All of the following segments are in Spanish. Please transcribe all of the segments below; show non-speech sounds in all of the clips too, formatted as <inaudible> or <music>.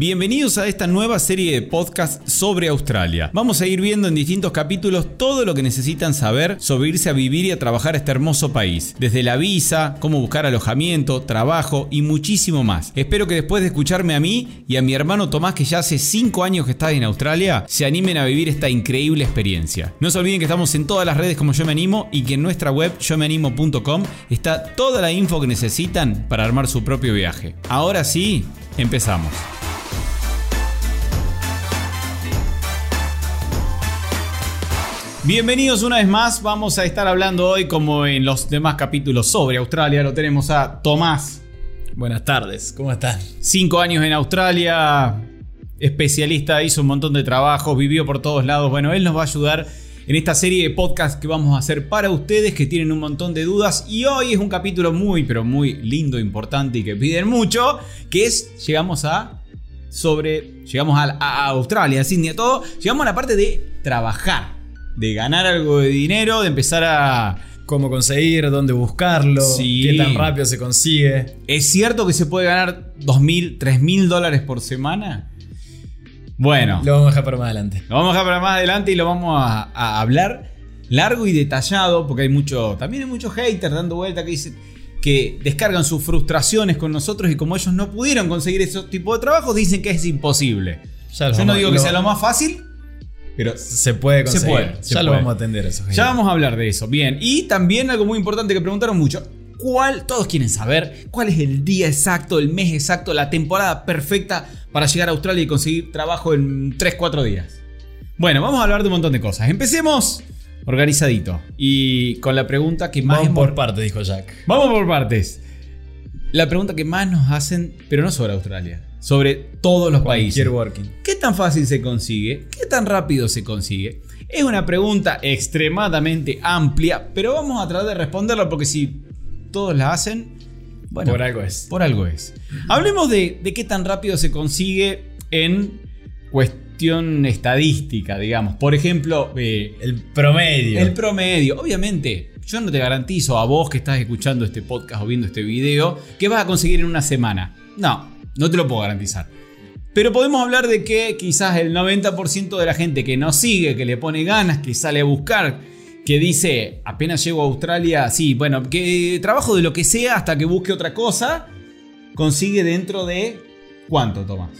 Bienvenidos a esta nueva serie de podcast sobre Australia. Vamos a ir viendo en distintos capítulos todo lo que necesitan saber sobre irse a vivir y a trabajar a este hermoso país. Desde la visa, cómo buscar alojamiento, trabajo y muchísimo más. Espero que después de escucharme a mí y a mi hermano Tomás, que ya hace 5 años que está en Australia, se animen a vivir esta increíble experiencia. No se olviden que estamos en todas las redes como Yo Me Animo y que en nuestra web yomeanimo.com está toda la info que necesitan para armar su propio viaje. Ahora sí, empezamos. Bienvenidos una vez más, vamos a estar hablando hoy como en los demás capítulos sobre Australia, lo tenemos a Tomás. Buenas tardes, ¿cómo están? Cinco años en Australia, especialista, hizo un montón de trabajo, vivió por todos lados, bueno, él nos va a ayudar en esta serie de podcast que vamos a hacer para ustedes que tienen un montón de dudas. Y hoy es un capítulo muy pero muy lindo, importante y que piden mucho, que es, llegamos a sobre, llegamos a, a Australia, a Sydney, a todo, llegamos a la parte de trabajar de ganar algo de dinero, de empezar a... Cómo conseguir, dónde buscarlo, Sí. qué tan rápido se consigue. ¿Es cierto que se puede ganar 2.000, 3.000 dólares por semana? Bueno, Lo vamos a dejar para más adelante. lo vamos a dejar para más adelante y lo vamos a, a hablar largo y detallado, porque hay mucho, también hay muchos haters dando vuelta que dicen que descargan sus frustraciones con nosotros y como ellos no pudieron conseguir ese tipo de trabajos, dicen que es imposible. Ya Yo no digo que sea lo más fácil, pero Se puede Se conseguir. puede, se ya lo puede. vamos a atender eso. Ya vamos a hablar de eso. Bien. Y también algo muy importante que preguntaron mucho. ¿Cuál? Todos quieren saber cuál es el día exacto, el mes exacto, la temporada perfecta para llegar a Australia y conseguir trabajo en 3-4 días. Bueno, vamos a hablar de un montón de cosas. Empecemos organizadito. Y con la pregunta que más Vamos por parte, dijo Jack. Vamos por partes. La pregunta que más nos hacen, pero no sobre Australia, sobre todos los países. Cualquier working. ¿Qué tan fácil se consigue? ¿Qué tan rápido se consigue? Es una pregunta extremadamente amplia, pero vamos a tratar de responderla porque si todos la hacen, bueno, Por algo es. por algo es. Hablemos de, de qué tan rápido se consigue en cuestión estadística, digamos. Por ejemplo, eh, El promedio. el promedio, obviamente, yo no te garantizo a vos que estás escuchando este podcast o viendo este video que vas a conseguir en una semana. No, no te lo puedo garantizar. Pero podemos hablar de que quizás el 90% de la gente que nos sigue, que le pone ganas, que sale a buscar, que dice, apenas llego a Australia, sí, bueno, que trabajo de lo que sea hasta que busque otra cosa, consigue dentro de... ¿Cuánto, Tomás?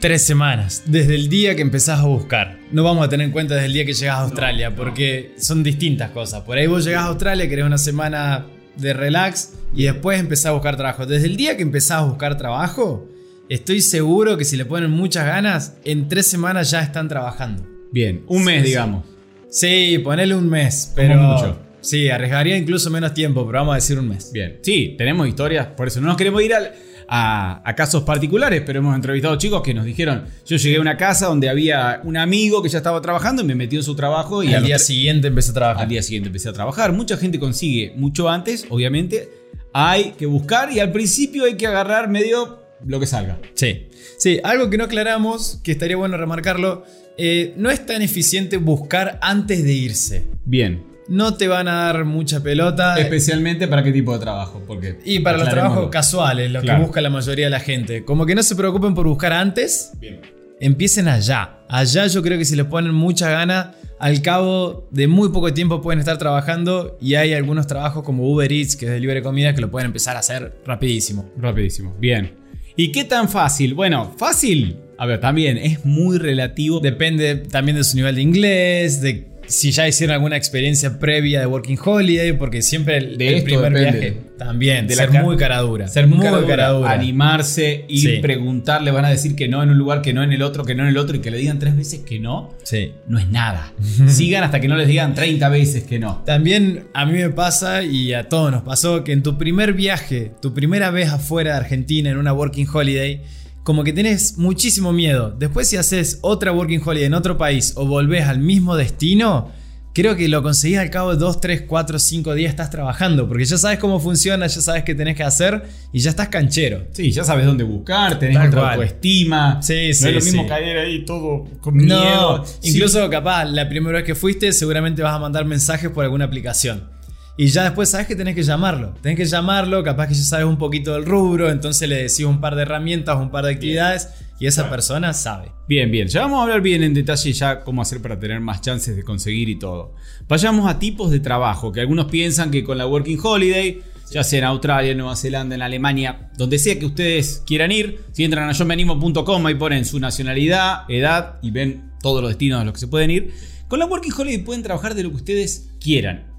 Tres semanas, desde el día que empezás a buscar. No vamos a tener en cuenta desde el día que llegás a Australia, porque son distintas cosas. Por ahí vos llegás a Australia, querés una semana de relax y después empezás a buscar trabajo. Desde el día que empezás a buscar trabajo, estoy seguro que si le ponen muchas ganas, en tres semanas ya están trabajando. Bien, un mes, Sí, sí. digamos. Sí, ponele un mes, pero... mucho. Sí, arriesgaría incluso menos tiempo, pero vamos a decir un mes. Bien, sí, tenemos historias, por eso no nos queremos ir al- a, a casos particulares, pero hemos entrevistado chicos que nos dijeron, yo llegué a una casa donde había un amigo que ya estaba trabajando y me metió en su trabajo y al día siguiente empecé a trabajar. al día siguiente empecé a trabajar. Mucha gente consigue mucho antes, obviamente. Hay que buscar y al principio hay que agarrar medio lo que salga. Sí. Sí, algo que no aclaramos, que estaría bueno remarcarlo, eh, no es tan eficiente buscar antes de irse. Bien. No te van a dar mucha pelota. Especialmente para qué tipo de trabajo, porque y para los trabajos casuales, lo Claro. que busca la mayoría de la gente. Como que no se preocupen por buscar antes, Bien. empiecen allá. Allá yo creo que si les ponen mucha gana, al cabo de muy poco tiempo pueden estar trabajando y hay algunos trabajos como Uber Eats, que es de comida, que lo pueden empezar a hacer rapidísimo. Rapidísimo. Bien. ¿Y qué tan fácil? Bueno, fácil. A ver, también es muy relativo. Depende también de su nivel de inglés, de si ya hicieron alguna experiencia previa de Working Holiday, porque siempre el, De el primer depende. viaje también, De la ser car- muy cara dura. Ser muy, cara dura, cara dura. animarse, ir Sí. preguntar, le van a decir que no en un lugar, que no en el otro, que no en el otro y que le digan tres veces que no, Sí. no es nada. <laughs> Sigan hasta que no les digan 30 veces que no. También a mí me pasa y a todos nos pasó que en tu primer viaje, tu primera vez afuera de Argentina en una Working Holiday, como que tenés muchísimo miedo. Después si haces otra Working Holiday en otro país o volvés al mismo destino, creo que lo conseguís al cabo de 2, 3, 4, 5 días estás trabajando, porque ya sabes cómo funciona, ya sabes qué tenés que hacer y ya estás canchero. Sí, ya sabes dónde buscar, tenés Tal otra autoestima. Sí, no sí, es lo mismo sí. caer ahí todo con miedo. No, Sí. incluso capaz la primera vez que fuiste seguramente vas a mandar mensajes por alguna aplicación. Y ya después sabes que tenés que llamarlo. Tenés que llamarlo, capaz que ya sabes un poquito del rubro, entonces le decís un par de herramientas, un par de actividades y esa persona sabe. Bien, bien. Ya vamos a hablar bien en detalle ya cómo hacer para tener más chances de conseguir y todo. Vayamos a tipos de trabajo, que algunos piensan que con la Working Holiday, ya sea en Australia, en Nueva Zelanda, en Alemania, donde sea que ustedes quieran ir, si entran a yomeanimo.com y ponen su nacionalidad, edad y ven todos los destinos a los que se pueden ir, con la Working Holiday pueden trabajar de lo que ustedes quieran.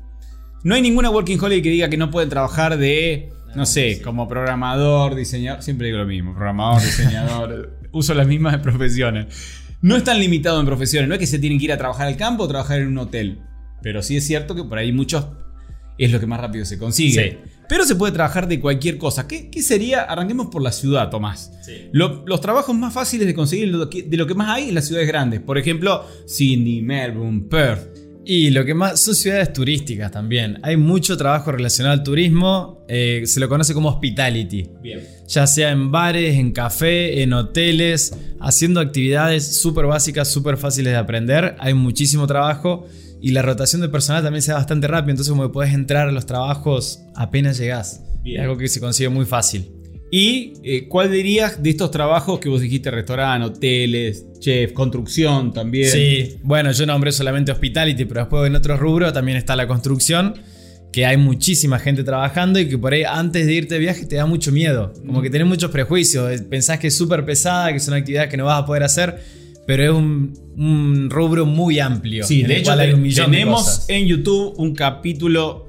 No hay ninguna Working Holiday que diga que no pueden trabajar de, no sé, como programador, diseñador, siempre digo lo mismo, programador, diseñador, <laughs> uso las mismas profesiones. No están limitados en profesiones, no es que se tienen que ir a trabajar al campo o trabajar en un hotel, pero sí es cierto que por ahí muchos es lo que más rápido se consigue. Sí. Pero se puede trabajar de cualquier cosa. ¿Qué, qué sería? Arranquemos por la ciudad, Tomás. Sí. Lo- los trabajos más fáciles de conseguir lo que- de lo que más hay en las ciudades grandes. Por ejemplo, Sydney, Melbourne, Perth. Y lo que más son ciudades turísticas también. Hay mucho trabajo relacionado al turismo. eh, se lo conoce como hospitality. Bien. Ya sea en bares, en café, en hoteles, haciendo actividades súper básicas, súper fáciles de aprender. Hay muchísimo trabajo y la rotación de personal también se da bastante rápido. Entonces, como que podés entrar a los trabajos apenas llegás. Bien. Es algo que se consigue muy fácil. ¿Y eh, cuál dirías de estos trabajos que vos dijiste? Restaurante, hoteles, chef, construcción también. Sí, bueno, yo nombré solamente hospitality, pero después en otros rubros también está la construcción, que hay muchísima gente trabajando y que por ahí antes de irte de viaje te da mucho miedo, como que tenés muchos prejuicios, eh, pensás que es súper pesada, que es una actividad que no vas a poder hacer, pero es un, un rubro muy amplio. Sí, de hecho hay un de tenemos cosas. en YouTube un capítulo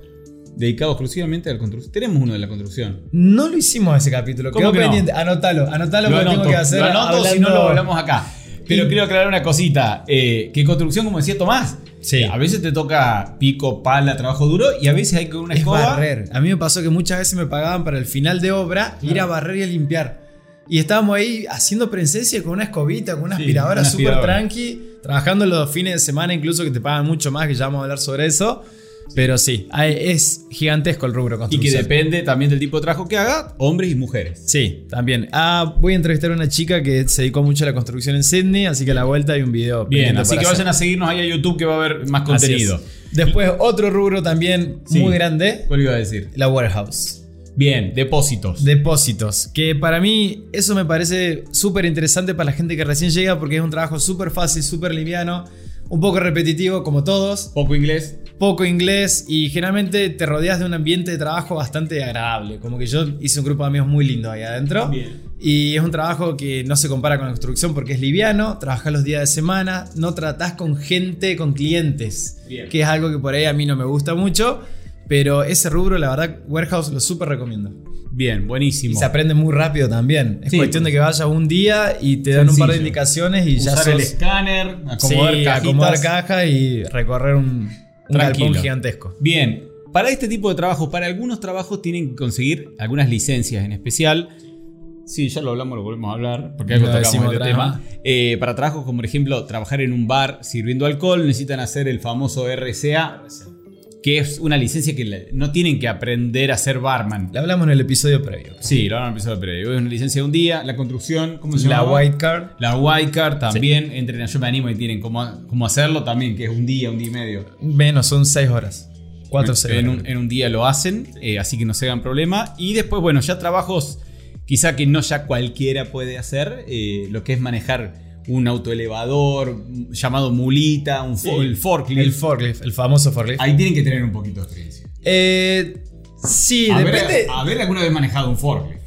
dedicado exclusivamente a la construcción. Tenemos uno de la construcción. No lo hicimos ese capítulo, ¿Cómo quedó que no? pendiente. Anótalo, anótalo porque tengo que hacer. lo anoto, si no lo hablamos acá. Pero Y- quiero aclarar una cosita. eh, que construcción, como decía Tomás, Sí. a veces te toca pico, pala, trabajo duro y a veces hay con una es escoba. barrer. A mí me pasó que muchas veces me pagaban para el final de obra ir a barrer y a limpiar. Y estábamos ahí haciendo presencia con una escobita, con una Sí, aspiradora súper tranqui, trabajando los fines de semana incluso que te pagan mucho más, que ya vamos a hablar sobre eso. Pero sí, es gigantesco el rubro Y que construcción. depende también del tipo de trabajo que haga, hombres y mujeres. Sí, también. Ah, voy a entrevistar a una chica que se dedicó mucho a la construcción en Sydney, así que a la vuelta hay un video. Bien, así que hacer. vayan a seguirnos ahí a YouTube que va a haber más contenido. es. Después otro rubro también Sí. muy grande, ¿Cuál iba a decir? la warehouse. Bien, depósitos. Depósitos, que para mí eso me parece súper interesante para la gente que recién llega porque es un trabajo súper fácil, súper liviano, un poco repetitivo como todos, Poco inglés. poco inglés y generalmente te rodeas de un ambiente de trabajo bastante agradable. Como que yo hice un grupo de amigos muy lindo ahí adentro. Bien. Y es un trabajo que no se compara con la construcción porque es liviano, trabajas los días de semana, no tratás con gente, con clientes, Bien. que es algo que por ahí a mí no me gusta mucho. Pero ese rubro, la verdad, Warehouse lo súper recomiendo. Bien, Y buenísimo. se aprende muy rápido también. Es Sí, cuestión de que vayas un día y te dan un par de indicaciones y ya Usar sos... el escáner, acomodar sí, acomodar cajas y recorrer un, un galpón gigantesco. Bien, para este tipo de trabajos, para algunos trabajos tienen que conseguir algunas licencias en especial. Sí, ya lo hablamos, lo volvemos a hablar, porque algo No tocamos este tema. Eh, para trabajos como, por ejemplo, trabajar en un bar sirviendo alcohol, necesitan hacer el famoso RCA, que es una licencia que no tienen que aprender a ser barman. Lo hablamos en el episodio previo. Sí, lo hablamos en el episodio previo. Es una licencia de un día, la construcción, ¿cómo se La llama? White Card. La White Card también, entren a Yo Me Animo y tienen cómo, cómo hacerlo también, que es un día, un día y medio. Menos, son 6 horas. 4 o 6 en horas. un, en un día lo hacen, eh, así que no se hagan problema. Y después, bueno, ya trabajos quizá que no ya cualquiera puede hacer, eh, lo que es manejar un autoelevador llamado mulita, un fo- el forklift. El forklift, el famoso forklift. Ahí tienen que tener un poquito de experiencia. Eh, sí, Haber, depende. haber alguna vez manejado un forklift.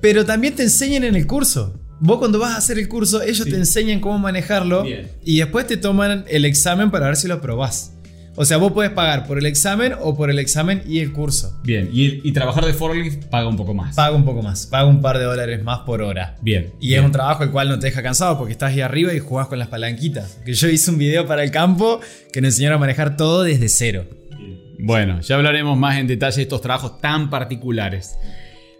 Pero también te enseñan en el curso. Vos cuando vas a hacer el curso, ellos Sí. te enseñan cómo manejarlo Bien. y después te toman el examen para ver si lo aprobás. O sea, vos puedes pagar por el examen o por el examen y el curso. Bien, y, y trabajar de forklift paga un poco más. Paga un poco más, paga un par de dólares más por hora. Bien. Y bien. es un trabajo el cual no te deja cansado porque estás ahí arriba y jugás con las palanquitas. Que yo hice un video para el campo que nos enseñaron a manejar todo desde cero. Bueno, ya hablaremos más en detalle de estos trabajos tan particulares.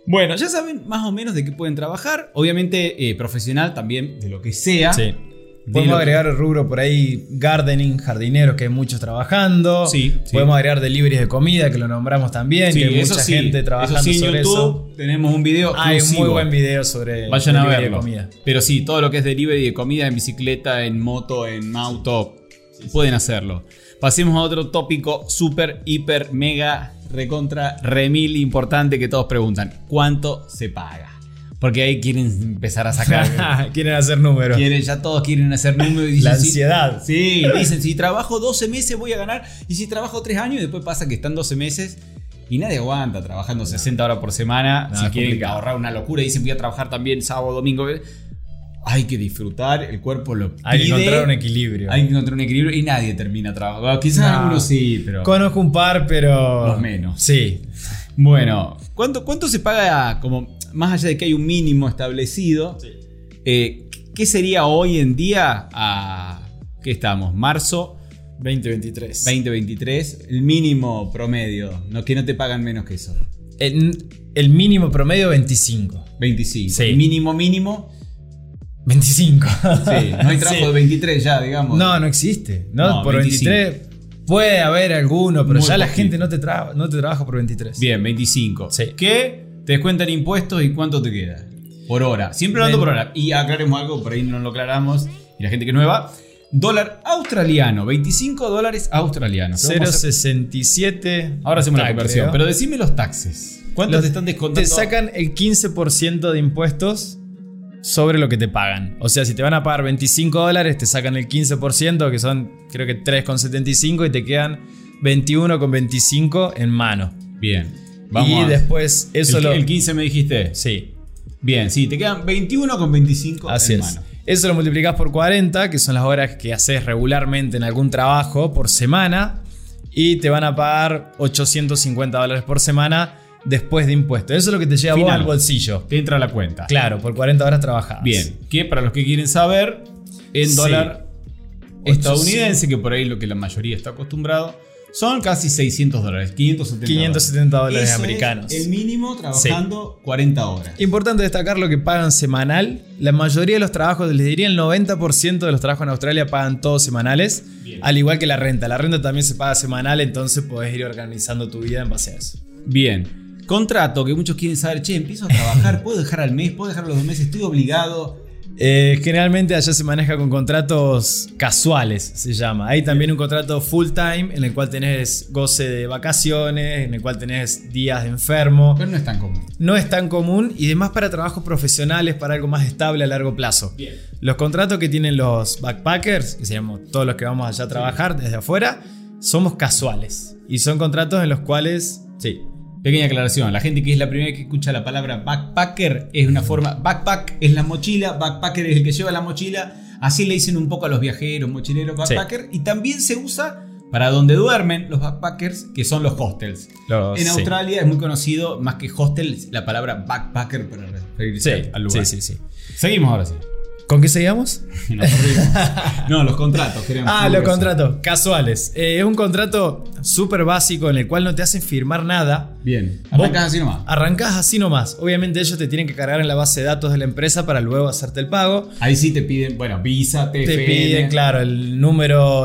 Bueno, ya saben más o menos de qué pueden trabajar. Obviamente, eh, profesional también, de lo que sea. Sí. De Podemos agregar el rubro por ahí gardening, jardineros, que hay muchos trabajando. Sí, sí. Podemos agregar deliveries de comida, que lo nombramos también, Sí, que hay mucha sí, gente trabajando eso sí, en sobre YouTube eso. tenemos un video Hay un muy buen video sobre Vayan a delivery verlo. de comida. Pero sí, todo lo que es delivery de comida en bicicleta, en moto, en auto, pueden hacerlo. Pasemos a otro tópico súper, hiper, mega, recontra, remil importante que todos preguntan. ¿Cuánto se paga? Porque ahí quieren empezar a sacar. <laughs> quieren hacer números. quieren, ya todos quieren hacer números. Y dicen, La sí, ansiedad. Sí, dicen, si trabajo 12 meses voy a ganar. Y si trabajo 3 años, y después pasa que están 12 meses. Y nadie aguanta trabajando 60 horas por semana. No, si quieren complicado. ahorrar una locura, dicen voy a trabajar también sábado, domingo. Hay que disfrutar, el cuerpo lo pide. Hay que encontrar un equilibrio. Hay que encontrar un equilibrio y nadie termina trabajando. Quizás No. algunos sí, pero. Conozco un par, pero. Los menos. Sí. Bueno, ¿cuánto, ¿cuánto se paga como más allá de que hay un mínimo establecido? eh, ¿Qué sería hoy en día a qué estamos? Marzo 2023. 2023, el mínimo promedio, no que no te pagan menos que eso. El, el mínimo promedio 25. 25. Sí. El mínimo mínimo, 25. sí, no hay trabajo Sí. de 23 ya, digamos. No, no existe. No, No, por 25. 23 puede haber alguno, pero Muy ya la poquito. gente no te, tra- no te trabaja por 23. Bien, 25. Sí. ¿Qué? Te descuentan impuestos y cuánto te queda? Por hora. Siempre hablando por hora. Y aclaremos algo, por ahí no lo aclaramos. Y la gente que es nueva. Dólar australiano, 25 dólares australianos. Vamos a hacer- 0.67. Ahora hacemos la conversión. creo. Pero decime los taxes. ¿Cuántos Los- te están descontando? Te sacan el 15% de impuestos sobre lo que te pagan. O sea, si te van a pagar 25 dólares, te sacan el 15%, que son creo que 3,75 y te quedan 21,25 en mano. Bien. Vamos y a- después eso el, lo... el 15 me dijiste. Sí, Bien, sí, te quedan 21 con 25 así en es. mano. Eso lo multiplicás por 40, que son las horas que haces regularmente en algún trabajo por semana, y te van a pagar 850 dólares por semana después de impuestos. Eso es lo que te lleva a vos Final. al bolsillo. Te entra la cuenta. Claro, por 40 horas trabajadas. Bien, que para los que quieren saber, en Sí. dólar 800. estadounidense, que por ahí lo que la mayoría está acostumbrado, son casi 600 dólares, 570 570 dólares Eso es americanos. el mínimo trabajando 40 horas. Importante destacar lo que pagan semanal. La mayoría de los trabajos, les diría el 90% de los trabajos en Australia pagan todos semanales. Bien. Al igual que la renta. La renta también se paga semanal, entonces podés ir organizando tu vida en base a eso. Bien. Contrato, que muchos quieren saber, che, empiezo a trabajar, <laughs> puedo dejar al mes, puedo dejar los dos meses, estoy obligado. Eh, generalmente allá se maneja con contratos casuales, se llama. Hay también un contrato full time en el cual tenés goce de vacaciones, en el cual tenés días de enfermo. Pero no es tan común. No es tan común y demás para trabajos profesionales, para algo más estable a largo plazo. Bien. Los contratos que tienen los backpackers, que se llaman todos los que vamos allá a trabajar desde afuera, somos casuales. Y son contratos en los cuales, sí, Pequeña aclaración, la gente que es la primera que escucha la palabra backpacker es una forma, backpack es la mochila, backpacker es el que lleva la mochila, así le dicen un poco a los viajeros, mochileros, backpacker, y también se usa para donde duermen los backpackers, que son los hostels. Los- en sí. Australia es muy conocido, más que hostel, la palabra backpacker para referirse Sí, al lugar. sí, sí, sí. Seguimos ahora sí. ¿Con qué <laughs> perdimos. <laughs> no, los contratos. queremos Ah, los contratos, casuales. Eh, es un contrato súper básico en el cual no te hacen firmar nada. Bien, arrancás así nomás. Arrancás así nomás. Obviamente ellos te tienen que cargar en la base de datos de la empresa para luego hacerte el pago. Ahí sí te piden, bueno, visa, TFN. Te piden, claro, el número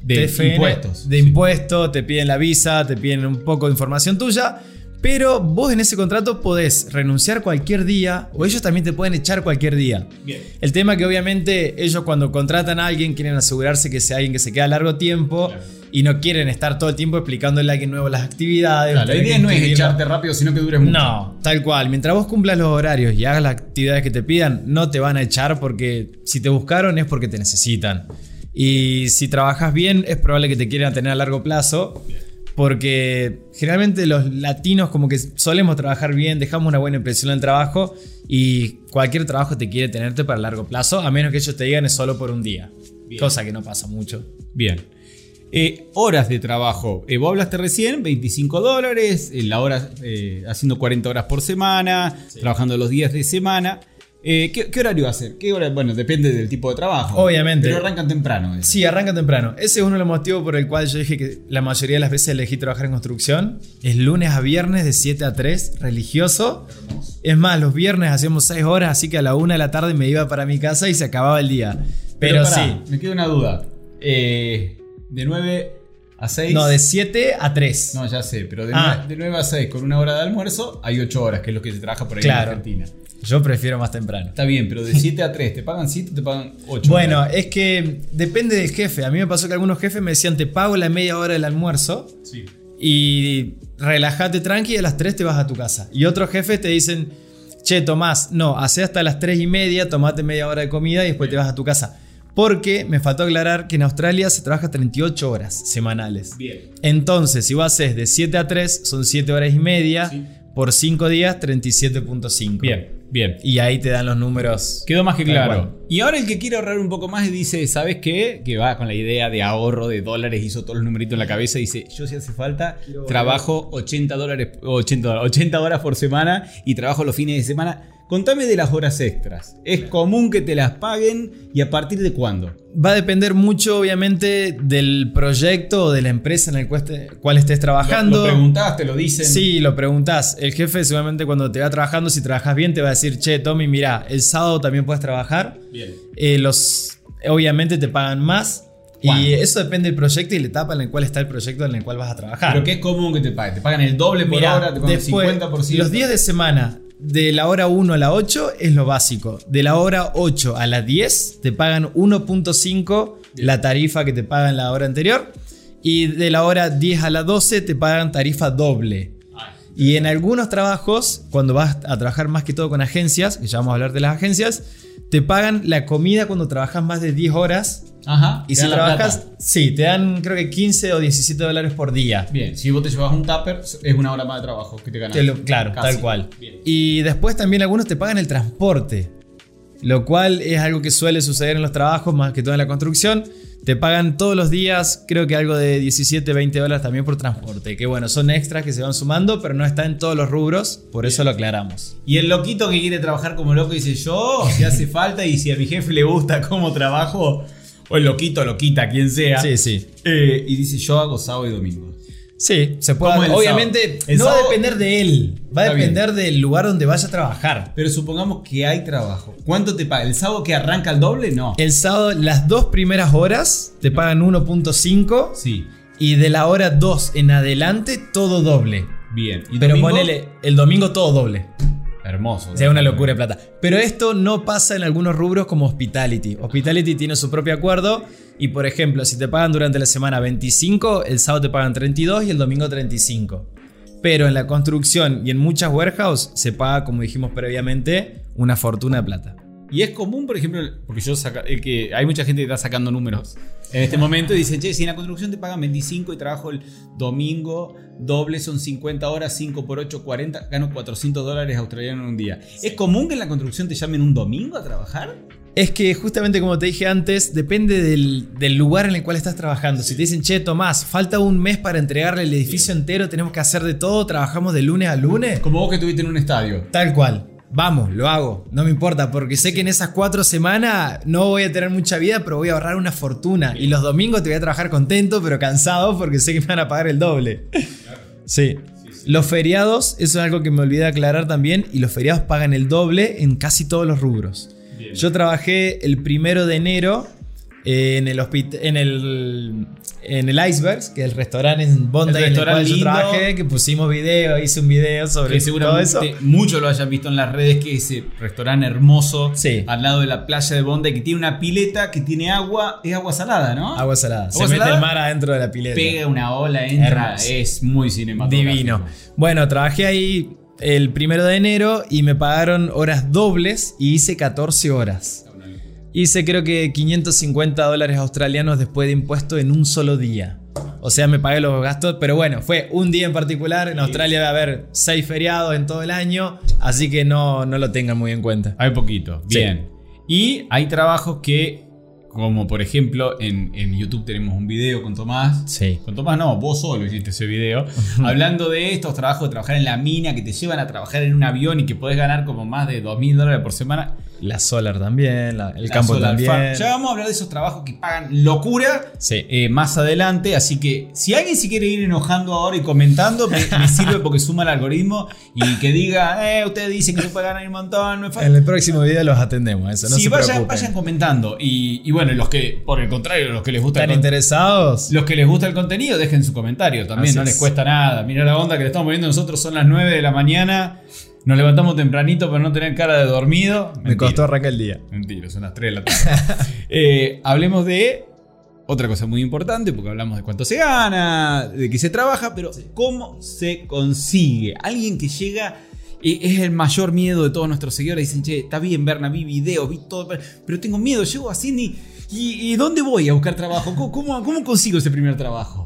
De TFN, impuestos, De sí. impuestos, te piden la visa, te piden un poco de información tuya. Pero vos en ese contrato podés renunciar cualquier día o ellos también te pueden echar cualquier día. Bien. El tema que obviamente ellos cuando contratan a alguien quieren asegurarse que sea alguien que se queda a largo tiempo Claro. y no quieren estar todo el tiempo explicándole a alguien nuevo las actividades. Claro, la idea no es echarte rápido, sino que dures mucho. No, tal cual. Mientras vos cumplas los horarios y hagas las actividades que te pidan, no te van a echar porque si te buscaron es porque te necesitan. Y si trabajas bien, es probable que te quieran tener a largo plazo. Porque generalmente los latinos como que solemos trabajar bien, dejamos una buena impresión en el trabajo y cualquier trabajo te quiere tenerte para largo plazo, a menos que ellos te digan es solo por un día. Bien. Cosa que no pasa mucho. Bien. Eh, horas de trabajo. Eh, vos hablaste recién, 25 dólares, eh, la hora eh, haciendo 40 horas por semana, trabajando los días de semana. Eh, ¿qué, qué horario hacer? ¿Qué hora? Bueno, depende del tipo de trabajo. Obviamente. Pero arrancan temprano. eso. Sí, arranca temprano. Ese es uno de los motivos por el cual yo dije que la mayoría de las veces elegí trabajar en construcción. Es lunes a viernes de 7 a 3, religioso. Es más, los viernes hacíamos 6 horas, así que a la 1 de la tarde me iba para mi casa y se acababa el día. Pero, pará, sí. Me queda una duda. Eh, de 9 a 6. No, de 7 a 3. No, ya sé, pero de, Ah. 9, de 9 a 6 con una hora de almuerzo hay 8 horas, que es lo que se trabaja por ahí Claro. en Argentina. Yo prefiero más temprano. Está bien, pero de <laughs> 7 a 3, ¿te pagan 7 o te pagan 8? Bueno, es que depende del jefe. A mí me pasó que algunos jefes me decían, te pago la media hora del almuerzo Sí. y relájate tranqui y a las 3 te vas a tu casa. Y otros jefes te dicen, che, Tomás, no, hace hasta las 3 y media, tomate media hora de comida y después te vas a tu casa. Porque me faltó aclarar que en Australia se trabaja 38 horas semanales. Bien. Entonces, si vos haces de 7 a 3, son 7 horas y media. Sí. Por 5 días, 37.5. Bien, bien. Y ahí te dan los números. Quedó más que claro. Y ahora el que quiere ahorrar un poco más dice, ¿sabes qué? Que va con la idea de ahorro de dólares, hizo todos los numeritos en la cabeza y dice, yo si hace falta, trabajo 80 dólares, 80, dólares, 80 horas por semana y trabajo los fines de semana. Contame de las horas extras. ¿Es común que te las paguen y a partir de cuándo? Va a depender mucho, obviamente, del proyecto o de la empresa en el cual, cual estés trabajando. Lo, lo preguntás, te lo dicen. Sí, lo preguntás. El jefe seguramente cuando te va trabajando, si trabajas bien, te va a decir, che, Tommy, mira, el sábado también puedes trabajar. Bien. Eh, los, obviamente te pagan más. Y eso depende del proyecto y la etapa en la cual está el proyecto en el cual vas a trabajar. Pero que es común que te paguen. Te pagan el doble por Mirá, hora, te pagan el 50%. Los días de semana, de la hora 1 a la 8 es lo básico. De la hora 8 a las 10 te pagan 1.5 la tarifa que te pagan la hora anterior. Y de la hora 10 a las 12 te pagan tarifa doble. Y en algunos trabajos, cuando vas a trabajar más que todo con agencias, que ya vamos a hablar de las agencias, te pagan la comida cuando trabajas más de 10 horas. Ajá. Y si trabajas, plata. sí, te dan creo que 15 o 17 dólares por día. Bien, si vos te llevas un tupper, es una hora más de trabajo que te ganas. Te lo- claro, Casi. tal cual. Bien. Y después también algunos te pagan el transporte, lo cual es algo que suele suceder en los trabajos, más que todo en la construcción. Te pagan todos los días, creo que algo de 17, 20 dólares también por transporte, que bueno, son extras que se van sumando, pero no está en todos los rubros, por eso lo aclaramos. Y el loquito que quiere trabajar como loco dice yo, si hace falta y si a mi jefe le gusta cómo trabajo, o el loquito, loquita, quien sea. Sí, sí. eh, y dice yo hago sábado y domingo. Sí, se puede. ¿Cómo el Obviamente, sábado? No va a depender de él, va a depender del lugar donde vaya a trabajar. Pero supongamos que hay trabajo. ¿Cuánto te paga? ¿El sábado que arranca el doble? No. El sábado, las dos primeras horas te pagan 1.5 Sí. y de la hora 2 en adelante todo doble. Bien. ¿Y Pero domingo? ponele el domingo todo doble. Hermoso. O sea, una locura de plata. Pero esto no pasa en algunos rubros como hospitality. Hospitality tiene su propio acuerdo y por ejemplo, si te pagan durante la semana 25, el sábado te pagan 32 y el domingo 35. Pero en la construcción y en muchas warehouse se paga, como dijimos previamente, una fortuna de plata. Y es común, por ejemplo, porque yo saca, el que hay mucha gente que está sacando números en este momento y dice, che, si en la construcción te pagan 25 y trabajo el domingo, doble son 50 horas, 5 por 8, 40, gano 400 dólares australianos en un día. ¿Es común que en la construcción te llamen un domingo a trabajar? Es que justamente como te dije antes, depende del, del lugar en el cual estás trabajando. Si te dicen, che, Tomás, falta un mes para entregarle el edificio entero, tenemos que hacer de todo, trabajamos de lunes a lunes. Como vos que estuviste en un estadio. Tal cual. Vamos, lo hago. No me importa, porque sé que en esas cuatro semanas no voy a tener mucha vida, pero voy a ahorrar una fortuna. Y los domingos te voy a trabajar contento, pero cansado, porque sé que me van a pagar el doble. Sí. Los feriados, eso es algo que me olvidé de aclarar también, y los feriados pagan el doble en casi todos los rubros. Bien. Yo trabajé el primero de enero en el en el en el Icebergs, que es el restaurante en Bondi El en el restaurante cual yo trabajé, que pusimos video, hice un video sobre Que todo eso. seguramente muchos lo hayan visto en las redes, que es ese restaurante hermoso Sí. al lado de la playa de Bondi, que tiene una pileta que tiene agua, es agua salada, ¿no? Agua salada. Se ¿Agua mete el mar adentro de la pileta. Pega una ola, entra, Hermoso. es muy cinematográfico. Divino. Bueno, trabajé ahí el primero de enero y me pagaron horas dobles y hice 14 horas. Hice creo que 550 dólares australianos después de impuesto en un solo día. O sea, me pagué los gastos, pero bueno, fue un día en particular. En Australia va a haber seis feriados en todo el año, así que no, no lo tengan muy en cuenta. Hay poquito, Sí. bien. Y hay trabajos que, como por ejemplo, en, en YouTube tenemos un video con Tomás. Sí. Con Tomás no, vos solo hiciste ese video. <laughs> hablando de estos trabajos de trabajar en la mina, que te llevan a trabajar en un avión y que podés ganar como más de 2.000 dólares por semana. La Solar también, la- el La campo Solar también. Farm. Ya vamos a hablar de esos trabajos que pagan locura Sí. eh, más adelante. Así que si alguien se quiere ir enojando ahora y comentando, me, me sirve porque suma el algoritmo y que diga, eh, ustedes dicen que se puede ganar un montón, no. En el próximo video los atendemos, eso no sí, se vayan, vayan comentando. Y, y bueno, los que, por el contrario, los que les gusta ¿Están interesados? los que les gusta el contenido, dejen su comentario también, Así no es. les cuesta nada. Mira la onda que le estamos poniendo nosotros, son las 9 de la mañana. Nos levantamos tempranito para no tener cara de dormido. Me costó arrancar el día. Mentira, son las 3 de la tarde. <laughs> Eh, hablemos de otra cosa muy importante, porque hablamos de cuánto se gana, de qué se trabaja, pero cómo se consigue. Alguien que llega Y es el mayor miedo de todos nuestros seguidores. Dicen, che, está bien, Berna, vi videos, vi todo, pero tengo miedo, llego a Sydney y, y ¿dónde voy a buscar trabajo? ¿Cómo, cómo, cómo consigo ese primer trabajo?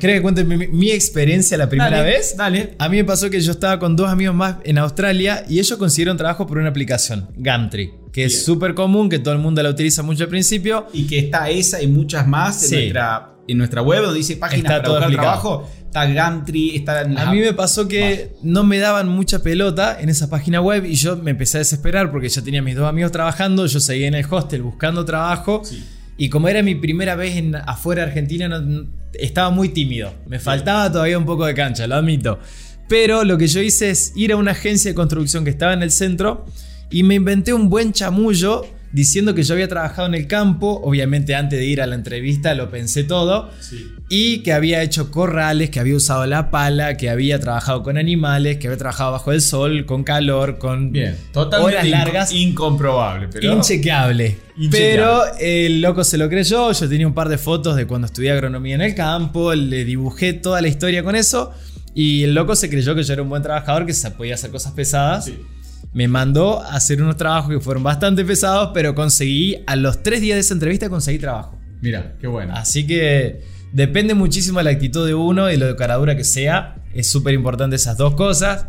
¿Crees que cuente mi, mi experiencia la primera Dale, vez? Dale. A mí me pasó que yo estaba con dos amigos más en Australia y ellos consiguieron trabajo por una aplicación, Gumtree, que Bien. es súper común, que todo el mundo la utiliza mucho al principio. Y que está esa y muchas más Sí. en, nuestra, en nuestra web donde dice páginas Está para todo buscar trabajo. Está Gumtree, está en las A mí me pasó que no me daban mucha pelota en esa página web y yo me empecé a desesperar porque ya tenía mis dos amigos trabajando, yo seguía en el hostel buscando trabajo Sí. Y como era mi primera vez en, afuera de Argentina no- estaba muy tímido, me faltaba todavía un poco de cancha, lo admito. Pero lo que yo hice es ir a una agencia de construcción que estaba en el centro y me inventé un buen chamullo diciendo que yo había trabajado en el campo, obviamente antes de ir a la entrevista lo pensé todo, Sí. y que había hecho corrales, que había usado la pala, que había trabajado con animales, que había trabajado bajo el sol, con calor, con Bien, totalmente horas largas. incomprobable, pero Inchequeable. Inchequeable. Pero el loco se lo creyó. Yo tenía un par de fotos de cuando estudié agronomía en el campo. Le dibujé toda la historia con eso. Y el loco se creyó que yo era un buen trabajador, que se podía hacer cosas pesadas. Sí. Me mandó a hacer unos trabajos que fueron bastante pesados, pero conseguí, a los tres días de esa entrevista, conseguí trabajo. Mira, qué bueno. Así que depende muchísimo de la actitud de uno y lo de caradura que sea. Es súper importante esas dos cosas,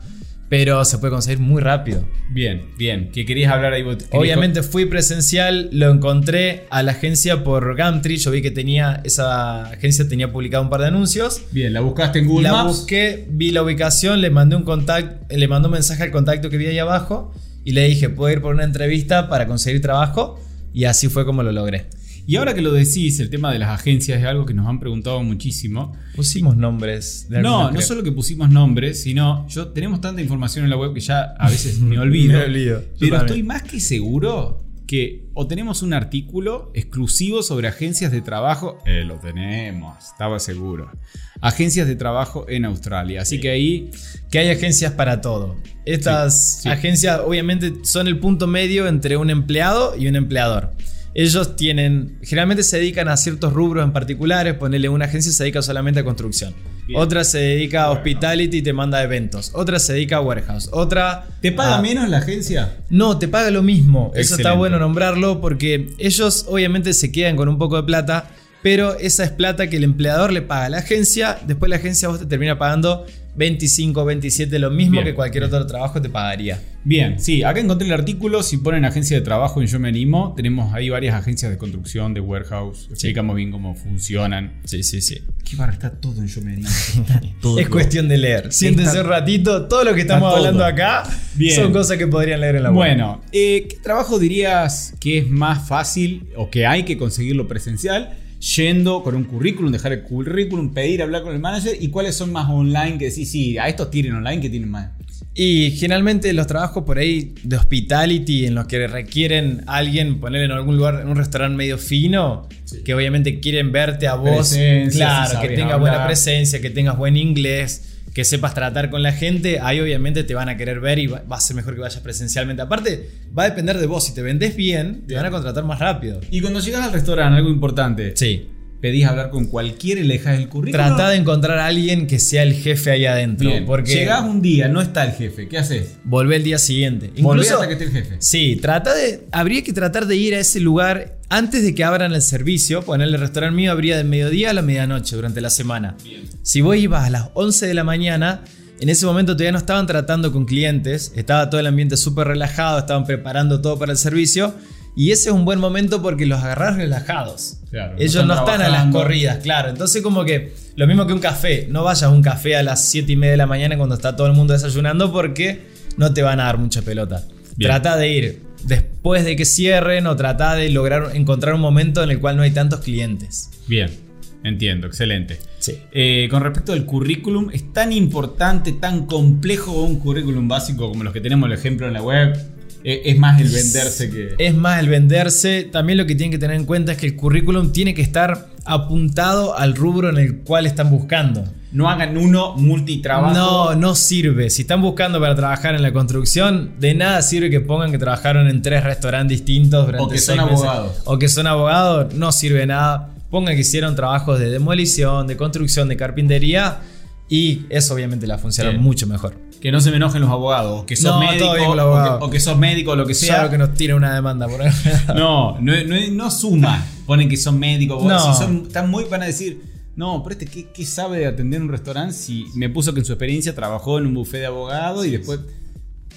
pero se puede conseguir muy rápido. Bien, bien. ¿Qué querías hablar ahí? Obviamente fui presencial, lo encontré a la agencia por Gumtree. Yo vi que tenía esa agencia tenía publicado un par de anuncios. Bien, la buscaste en Google la Maps. busqué, vi la ubicación, le mandé un contacto, le mandé un mensaje al contacto que vi ahí abajo y le dije, "¿Puedo ir por una entrevista para conseguir trabajo?" Y así fue como lo logré. Y ahora que lo decís, el tema de las agencias es algo que nos han preguntado muchísimo. Pusimos nombres de No, no creo. solo que pusimos nombres, sino yo tenemos tanta información en la web que ya a veces me <laughs> olvido. Me olvido, pero estoy más que seguro que o tenemos un artículo exclusivo sobre agencias de trabajo. Eh, lo tenemos, estaba seguro. Agencias de trabajo en Australia. Así que ahí que hay agencias para todo. Estas Sí, sí. agencias obviamente son el punto medio entre un empleado y un empleador. Ellos tienen, generalmente se dedican a ciertos rubros en particulares, ponerle una agencia se dedica solamente a construcción. Bien. Otra se dedica a hospitality y te manda a eventos. Otra se dedica a warehouse. Otra... ¿Te paga a- menos la agencia? No, te paga lo mismo. Eso está bueno nombrarlo porque ellos obviamente se quedan con un poco de plata, pero esa es plata que el empleador le paga a la agencia. Después la agencia a vos te termina pagando 25, 27, lo mismo Bien, que cualquier bien. otro trabajo te pagaría. Bien, sí, acá encontré el artículo. Si ponen agencia de trabajo en Yo Me Animo, tenemos ahí varias agencias de construcción, de warehouse. Explicamos bien cómo funcionan. Sí, sí, sí. Qué barra, está todo en Yo Me Animo. <laughs> Es cuestión de leer. Siéntense Está- un ratito. Todo lo que estamos todo. hablando acá Bien. son cosas que podrían leer en la web. Bueno, eh, ¿qué trabajo dirías que es más fácil o que hay que conseguirlo presencial? Yendo con un currículum, dejar el currículum, pedir, hablar con el manager y cuáles son más online que decís, sí, a estos tienen online que tienen más. Y generalmente los trabajos por ahí de hospitality en los que requieren a alguien poner en algún lugar, en un restaurante medio fino, Sí. que obviamente quieren verte a vos, Presencia, claro, que tengas buena presencia, que tengas buen inglés, que sepas tratar con la gente, ahí obviamente te van a querer ver y va, va a ser mejor que vayas presencialmente. Aparte, va a depender de vos, si te vendés bien, te van a contratar más rápido. Y cuando llegas al restaurante, algo importante, Sí. Pedís hablar con cualquiera y le dejas el currículum. Trata de encontrar a alguien que sea el jefe ahí adentro. Bien, porque llegás un día, no está el jefe, ¿qué haces? volvé el día siguiente. Incluso, hasta que esté el jefe. Sí, trata de. Habría que tratar de ir a ese lugar antes de que abran el servicio. Ponerle el restaurante mío abría de mediodía a la medianoche durante la semana. Bien. Si vos ibas a las 11 de la mañana, en ese momento todavía no estaban tratando con clientes, estaba todo el ambiente súper relajado, estaban preparando todo para el servicio. Y ese es un buen momento porque los agarrás relajados. Claro, no Ellos están no están a las corridas, claro. Entonces, como que lo mismo que un café. No vayas a un café a las 7 y media de la mañana cuando está todo el mundo desayunando porque no te van a dar mucha pelota. Bien. Trata de ir después de que cierren o trata de lograr encontrar un momento en el cual no hay tantos clientes. Bien, entiendo, excelente. Sí. Eh, con respecto al currículum, ¿es tan importante, tan complejo un currículum básico como los que tenemos el ejemplo en la web? Eh, es más el venderse que... Es más el venderse. También lo que tienen que tener en cuenta es que el currículum tiene que estar apuntado al rubro en el cual están buscando. No hagan uno multitrabajo. No, no sirve. Si están buscando para trabajar en la construcción, de nada sirve que pongan que trabajaron en tres restaurantes distintos durante O que seis son meses. abogados. O que son abogados, no sirve de nada. Pongan que hicieron trabajos de demolición, de construcción, de carpintería. Y eso obviamente la funciona mucho mejor. Que no se me enojen los abogados, o que sos No, médico, bien o que, o que sos médico, o lo que sea. Claro que nos tira una demanda por ahí. <laughs> No, no, no, no suma. Ponen que son médicos. No. Si son, están muy, van a decir, no, pero este, ¿qué, qué sabe de atender un restaurante? Si me puso que en su experiencia trabajó en un buffet de abogado y después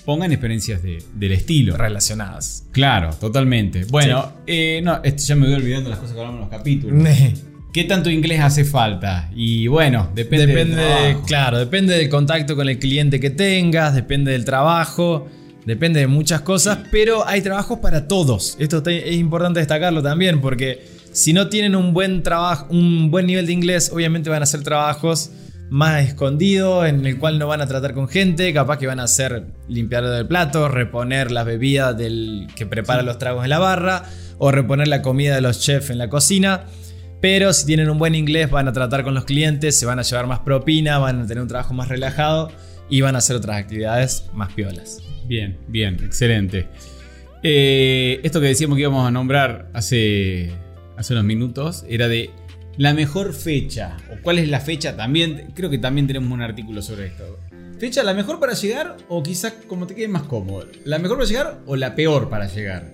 pongan experiencias de- del estilo. Relacionadas. Claro, totalmente. Bueno, eh, no, esto ya me voy olvidando las cosas que hablamos en los capítulos. <laughs> ¿Qué tanto inglés hace falta? Y bueno, depende, Depende, del claro, depende del contacto con el cliente que tengas, depende del trabajo, depende de muchas cosas, pero hay trabajos para todos. Esto es importante destacarlo también, porque si no tienen un buen trabajo, un buen nivel de inglés, obviamente van a hacer trabajos más escondidos, en el cual no van a tratar con gente, capaz que van a hacer limpiar del plato, reponer las bebidas del que prepara los tragos en la barra, o reponer la comida de los chefs en la cocina. Pero si tienen un buen inglés van a tratar con los clientes, se van a llevar más propina, van a tener un trabajo más relajado y van a hacer otras actividades más piolas. Bien, bien, excelente. Eh, esto que decíamos que íbamos a nombrar hace, hace unos minutos era de la mejor fecha. ¿O cuál es la fecha? También, creo que también tenemos un artículo sobre esto. ¿Fecha la mejor para llegar o quizás como te quede más cómodo? ¿La mejor para llegar o la peor para llegar?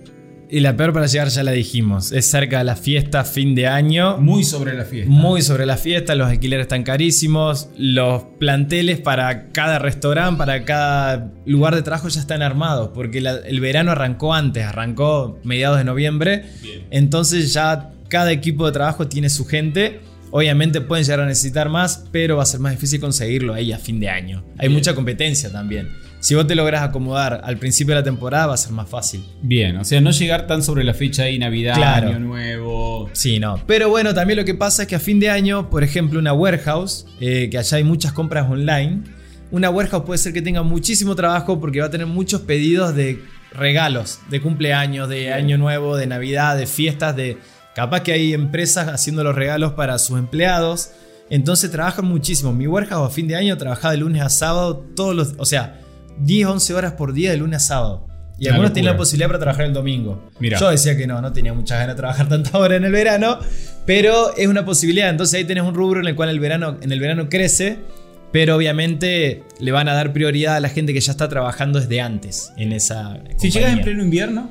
Y la peor para llegar ya la dijimos, es cerca de la fiesta, fin de año. Muy sobre la fiesta. Muy sobre la fiesta, los alquileres están carísimos, los planteles para cada restaurante, para cada lugar de trabajo ya están armados, porque la- el verano arrancó antes, arrancó mediados de noviembre, Bien. entonces ya cada equipo de trabajo tiene su gente. Obviamente pueden llegar a necesitar más, pero va a ser más difícil conseguirlo ahí a fin de año. Hay Bien. mucha competencia también. Si vos te lográs acomodar al principio de la temporada, va a ser más fácil. Bien, o sea, no llegar tan sobre la fecha ahí, Navidad, Claro. Año Nuevo. Sí, no. Pero bueno, también lo que pasa es que a fin de año, por ejemplo, una warehouse, eh, que allá hay muchas compras online, una warehouse puede ser que tenga muchísimo trabajo porque va a tener muchos pedidos de regalos, de cumpleaños, de año nuevo, de navidad, de fiestas, de... Capaz que hay empresas haciendo los regalos para sus empleados. Entonces trabajan muchísimo. Mi warehouse a fin de año trabajaba de lunes a sábado todos los... O sea, 10, 11 horas por día de lunes a sábado. Y algunos tienen la posibilidad para trabajar el domingo. Mira. Yo decía que no, no tenía muchas ganas de trabajar <laughs> tantas horas en el verano, pero es una posibilidad. Entonces ahí tenés un rubro en el cual el verano, en el verano crece, pero obviamente le van a dar prioridad a la gente que ya está trabajando desde antes en esa. Si llegas en pleno invierno,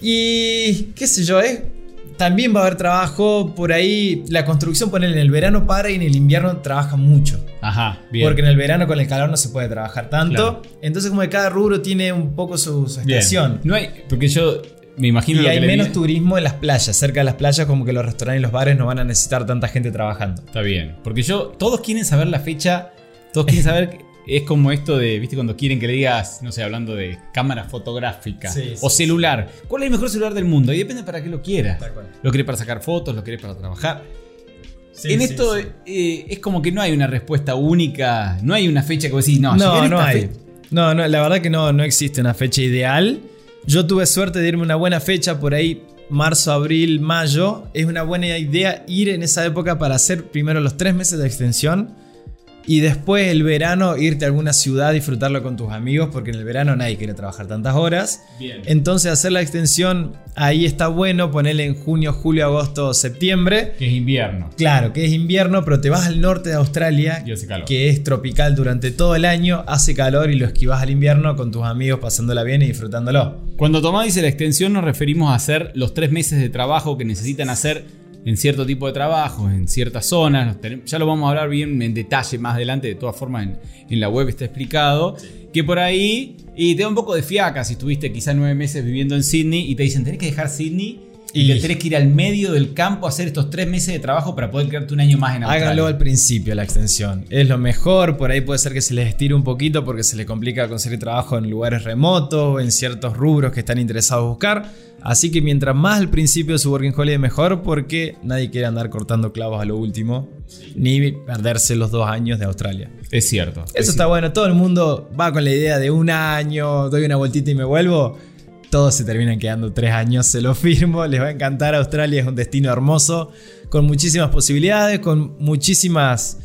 Y qué sé yo, ¿eh? También va a haber trabajo por ahí. La construcción, poner en el verano para y en el invierno trabaja mucho. ajá, bien. Porque en el verano con el calor no se puede trabajar tanto. Claro. Entonces, como que cada rubro tiene un poco su, su Bien. estación. No hay, porque yo me imagino Y lo hay menos turismo en las playas. Cerca de las playas, como que los restaurantes y los bares no van a necesitar tanta gente trabajando. Está bien. Porque yo, todos quieren saber la fecha. Todos quieren <laughs> saber. Es como esto de, viste, cuando quieren que le digas, no sé, hablando de cámara fotográfica Sí, sí, o celular. ¿Cuál es el mejor celular del mundo? Y depende para qué lo quieras. Lo querés para sacar fotos, lo querés para trabajar. en esto eh, es como que no hay una respuesta única. No hay una fecha que vos decís, no, No, no hay. No, no, la verdad que no, no existe una fecha ideal. Yo tuve suerte de irme una buena fecha por ahí, marzo, abril, mayo. Es una buena idea ir en esa época para hacer primero los tres meses de extensión. Y después el verano irte a alguna ciudad, disfrutarlo con tus amigos, porque en el verano nadie quiere trabajar tantas horas. Bien. Entonces hacer la extensión ahí está bueno, ponerle en junio, julio, agosto, septiembre. Que es invierno. Claro, que es invierno, pero te vas al norte de Australia, Y hace calor. que es tropical durante todo el año, hace calor y lo esquivas al invierno con tus amigos pasándola bien y disfrutándolo. Cuando Tomás dice la extensión nos referimos a hacer los tres meses de trabajo que necesitan hacer en cierto tipo de trabajo, en ciertas zonas. Ya lo vamos a hablar bien en detalle más adelante, de todas formas en, en la web está explicado. Que por ahí, y te da un poco de fiaca si estuviste quizás nueve meses viviendo en Sydney y te dicen tenés que dejar Sydney y, Y- que tenés que ir al medio del campo a hacer estos tres meses de trabajo para poder quedarte un año más en Australia. Háganlo al principio la extensión. Es lo mejor, por ahí puede ser que se les estire un poquito porque se les complica conseguir trabajo en lugares remotos o en ciertos rubros que están interesados en buscar. Así que mientras más al principio de su working holiday mejor porque nadie quiere andar cortando clavos a lo último ni perderse los dos años de Australia. Es cierto. Eso está bueno, todo el mundo va con la idea de un año, doy una vueltita y me vuelvo. Todos se terminan quedando tres años, se lo firmo, les va a encantar. Australia es un destino hermoso, con muchísimas posibilidades, con muchísimas...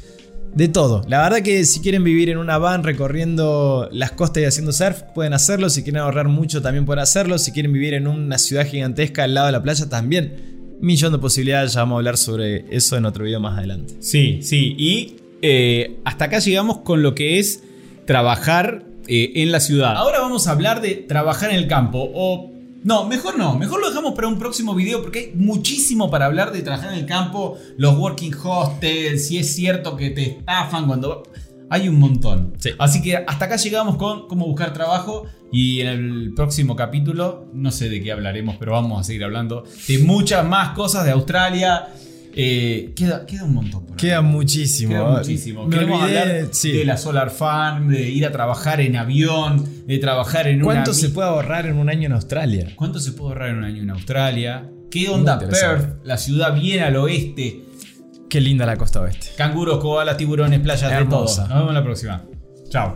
De todo. La verdad que si quieren vivir en una van recorriendo las costas y haciendo surf, pueden hacerlo. Si quieren ahorrar mucho, también pueden hacerlo. Si quieren vivir en una ciudad gigantesca al lado de la playa, también. Millón de posibilidades, ya vamos a hablar sobre eso en otro video más adelante. Sí, sí. Y eh, hasta acá llegamos con lo que es trabajar eh, en la ciudad. Ahora vamos a hablar de trabajar en el campo o no, mejor no. Mejor lo dejamos para un próximo video porque hay muchísimo para hablar de trabajar en el campo, los working hostels, si es cierto que te estafan cuando... Hay un montón. Así que hasta acá llegamos con cómo buscar trabajo y en el próximo capítulo, no sé de qué hablaremos, pero vamos a seguir hablando de muchas más cosas de Australia. Eh, queda, queda, un montón. queda muchísimo. Queda muchísimo. Queremos hablar de la Solar Farm, de ir a trabajar en avión, de trabajar en ¿Cuánto se puede ahorrar en un año en Australia? ¿Cuánto se puede ahorrar en un año en Australia? ¿Qué onda Perth, la ciudad bien al oeste? Qué linda la costa oeste. Canguros, koalas, tiburones, playas, Hermosa. de todo. Nos vemos la próxima. Chao.